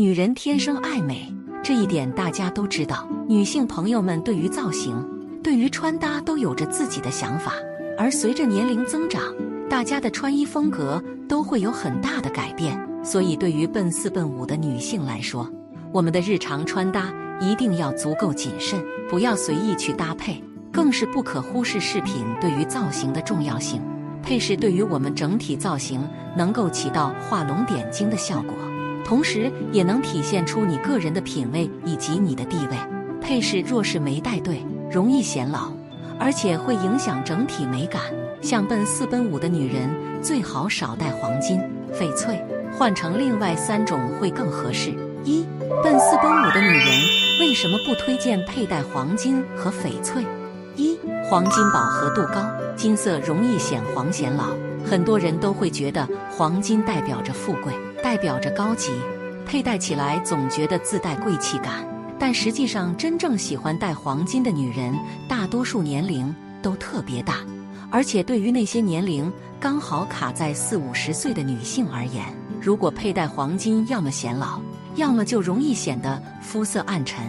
女人天生爱美，这一点大家都知道。女性朋友们对于造型、对于穿搭都有着自己的想法，而随着年龄增长，大家的穿衣风格都会有很大的改变。所以，对于奔四奔五的女性来说，我们的日常穿搭一定要足够谨慎，不要随意去搭配，更是不可忽视饰品对于造型的重要性。配饰对于我们整体造型能够起到画龙点睛的效果，同时也能体现出你个人的品味以及你的地位。配饰若是没戴对，容易显老，而且会影响整体美感。像奔四奔五的女人，最好少戴黄金、翡翠，换成另外三种会更合适。一奔四奔五的女人为什么不推荐佩戴黄金和翡翠？一黄金饱和度高。金色容易显黄显老，很多人都会觉得黄金代表着富贵，代表着高级，佩戴起来总觉得自带贵气感。但实际上，真正喜欢戴黄金的女人，大多数年龄都特别大，而且对于那些年龄刚好卡在四五十岁的女性而言，如果佩戴黄金，要么显老，要么就容易显得肤色暗沉。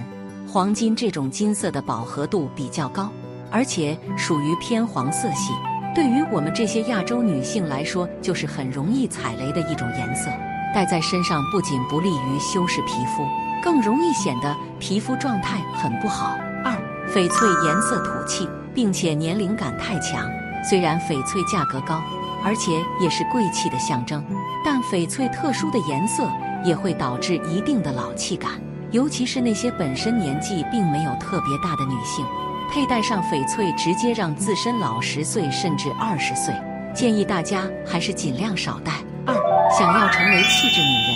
黄金这种金色的饱和度比较高。而且属于偏黄色系，对于我们这些亚洲女性来说，就是很容易踩雷的一种颜色。戴在身上不仅不利于修饰皮肤，更容易显得皮肤状态很不好。二，翡翠颜色土气，并且年龄感太强。虽然翡翠价格高，而且也是贵气的象征，但翡翠特殊的颜色也会导致一定的老气感，尤其是那些本身年纪并没有特别大的女性。佩戴上翡翠，直接让自身老十岁甚至二十岁。建议大家还是尽量少戴。二，想要成为气质女人，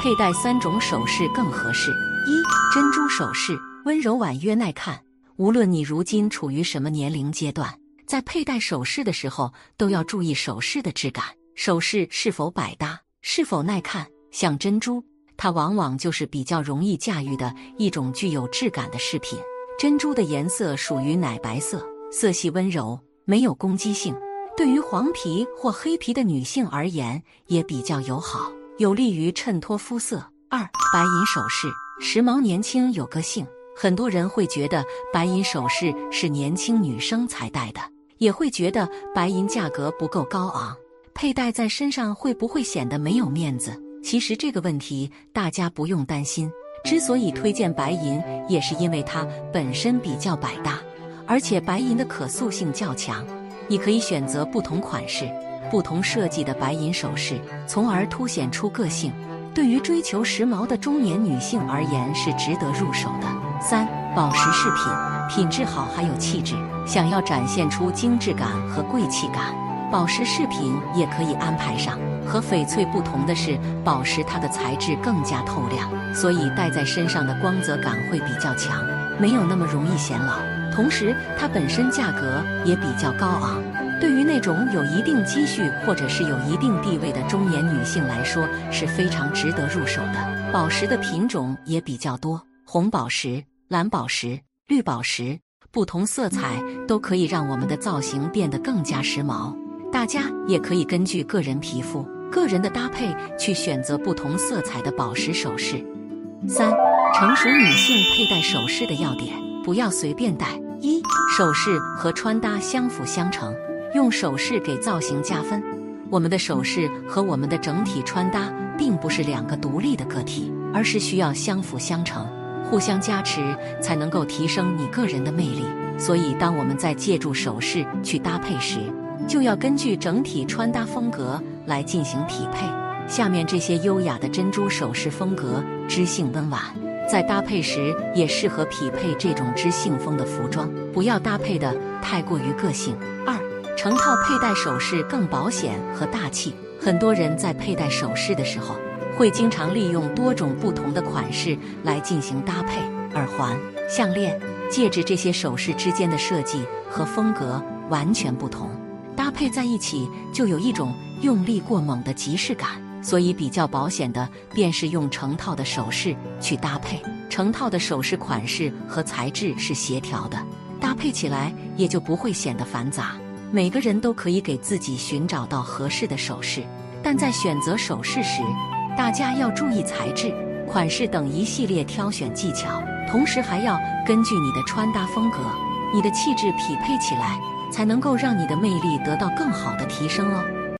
佩戴三种首饰更合适。一，珍珠首饰，温柔婉约耐看。无论你如今处于什么年龄阶段，在佩戴首饰的时候，都要注意首饰的质感，首饰是否百搭，是否耐看。像珍珠，它往往就是比较容易驾驭的一种具有质感的饰品。珍珠的颜色属于奶白色，色系温柔，没有攻击性，对于黄皮或黑皮的女性而言也比较友好，有利于衬托肤色。二，白银首饰，时髦年轻有个性。很多人会觉得白银首饰是年轻女生才戴的，也会觉得白银价格不够高昂，佩戴在身上会不会显得没有面子？其实这个问题大家不用担心。之所以推荐白银，也是因为它本身比较百搭，而且白银的可塑性较强。你可以选择不同款式、不同设计的白银首饰，从而凸显出个性。对于追求时髦的中年女性而言，是值得入手的。三、宝石饰品，品质好还有气质，想要展现出精致感和贵气感，宝石饰品也可以安排上。和翡翠不同的是，宝石它的材质更加透亮，所以戴在身上的光泽感会比较强，没有那么容易显老。同时，它本身价格也比较高昂，对于那种有一定积蓄或者是有一定地位的中年女性来说是非常值得入手的。宝石的品种也比较多，红宝石、蓝宝石、绿宝石，不同色彩都可以让我们的造型变得更加时髦。大家也可以根据个人皮肤。个人的搭配去选择不同色彩的宝石首饰。三、成熟女性佩戴首饰的要点，不要随便戴。一、首饰和穿搭相辅相成，用首饰给造型加分。我们的首饰和我们的整体穿搭并不是两个独立的个体，而是需要相辅相成，互相加持，才能够提升你个人的魅力。所以，当我们在借助首饰去搭配时，就要根据整体穿搭风格来进行匹配。下面这些优雅的珍珠首饰风格，知性温婉，在搭配时也适合匹配这种知性风的服装，不要搭配的太过于个性。二，成套佩戴首饰更保险和大气。很多人在佩戴首饰的时候，会经常利用多种不同的款式来进行搭配，耳环、项链、戒指这些首饰之间的设计和风格完全不同。搭配在一起就有一种用力过猛的即视感，所以比较保险的便是用成套的首饰去搭配。成套的首饰款式和材质是协调的，搭配起来也就不会显得繁杂。每个人都可以给自己寻找到合适的首饰，但在选择首饰时，大家要注意材质，款式等一系列挑选技巧，同时还要根据你的穿搭风格、你的气质匹配起来，才能够让你的魅力得到更好的提升哦。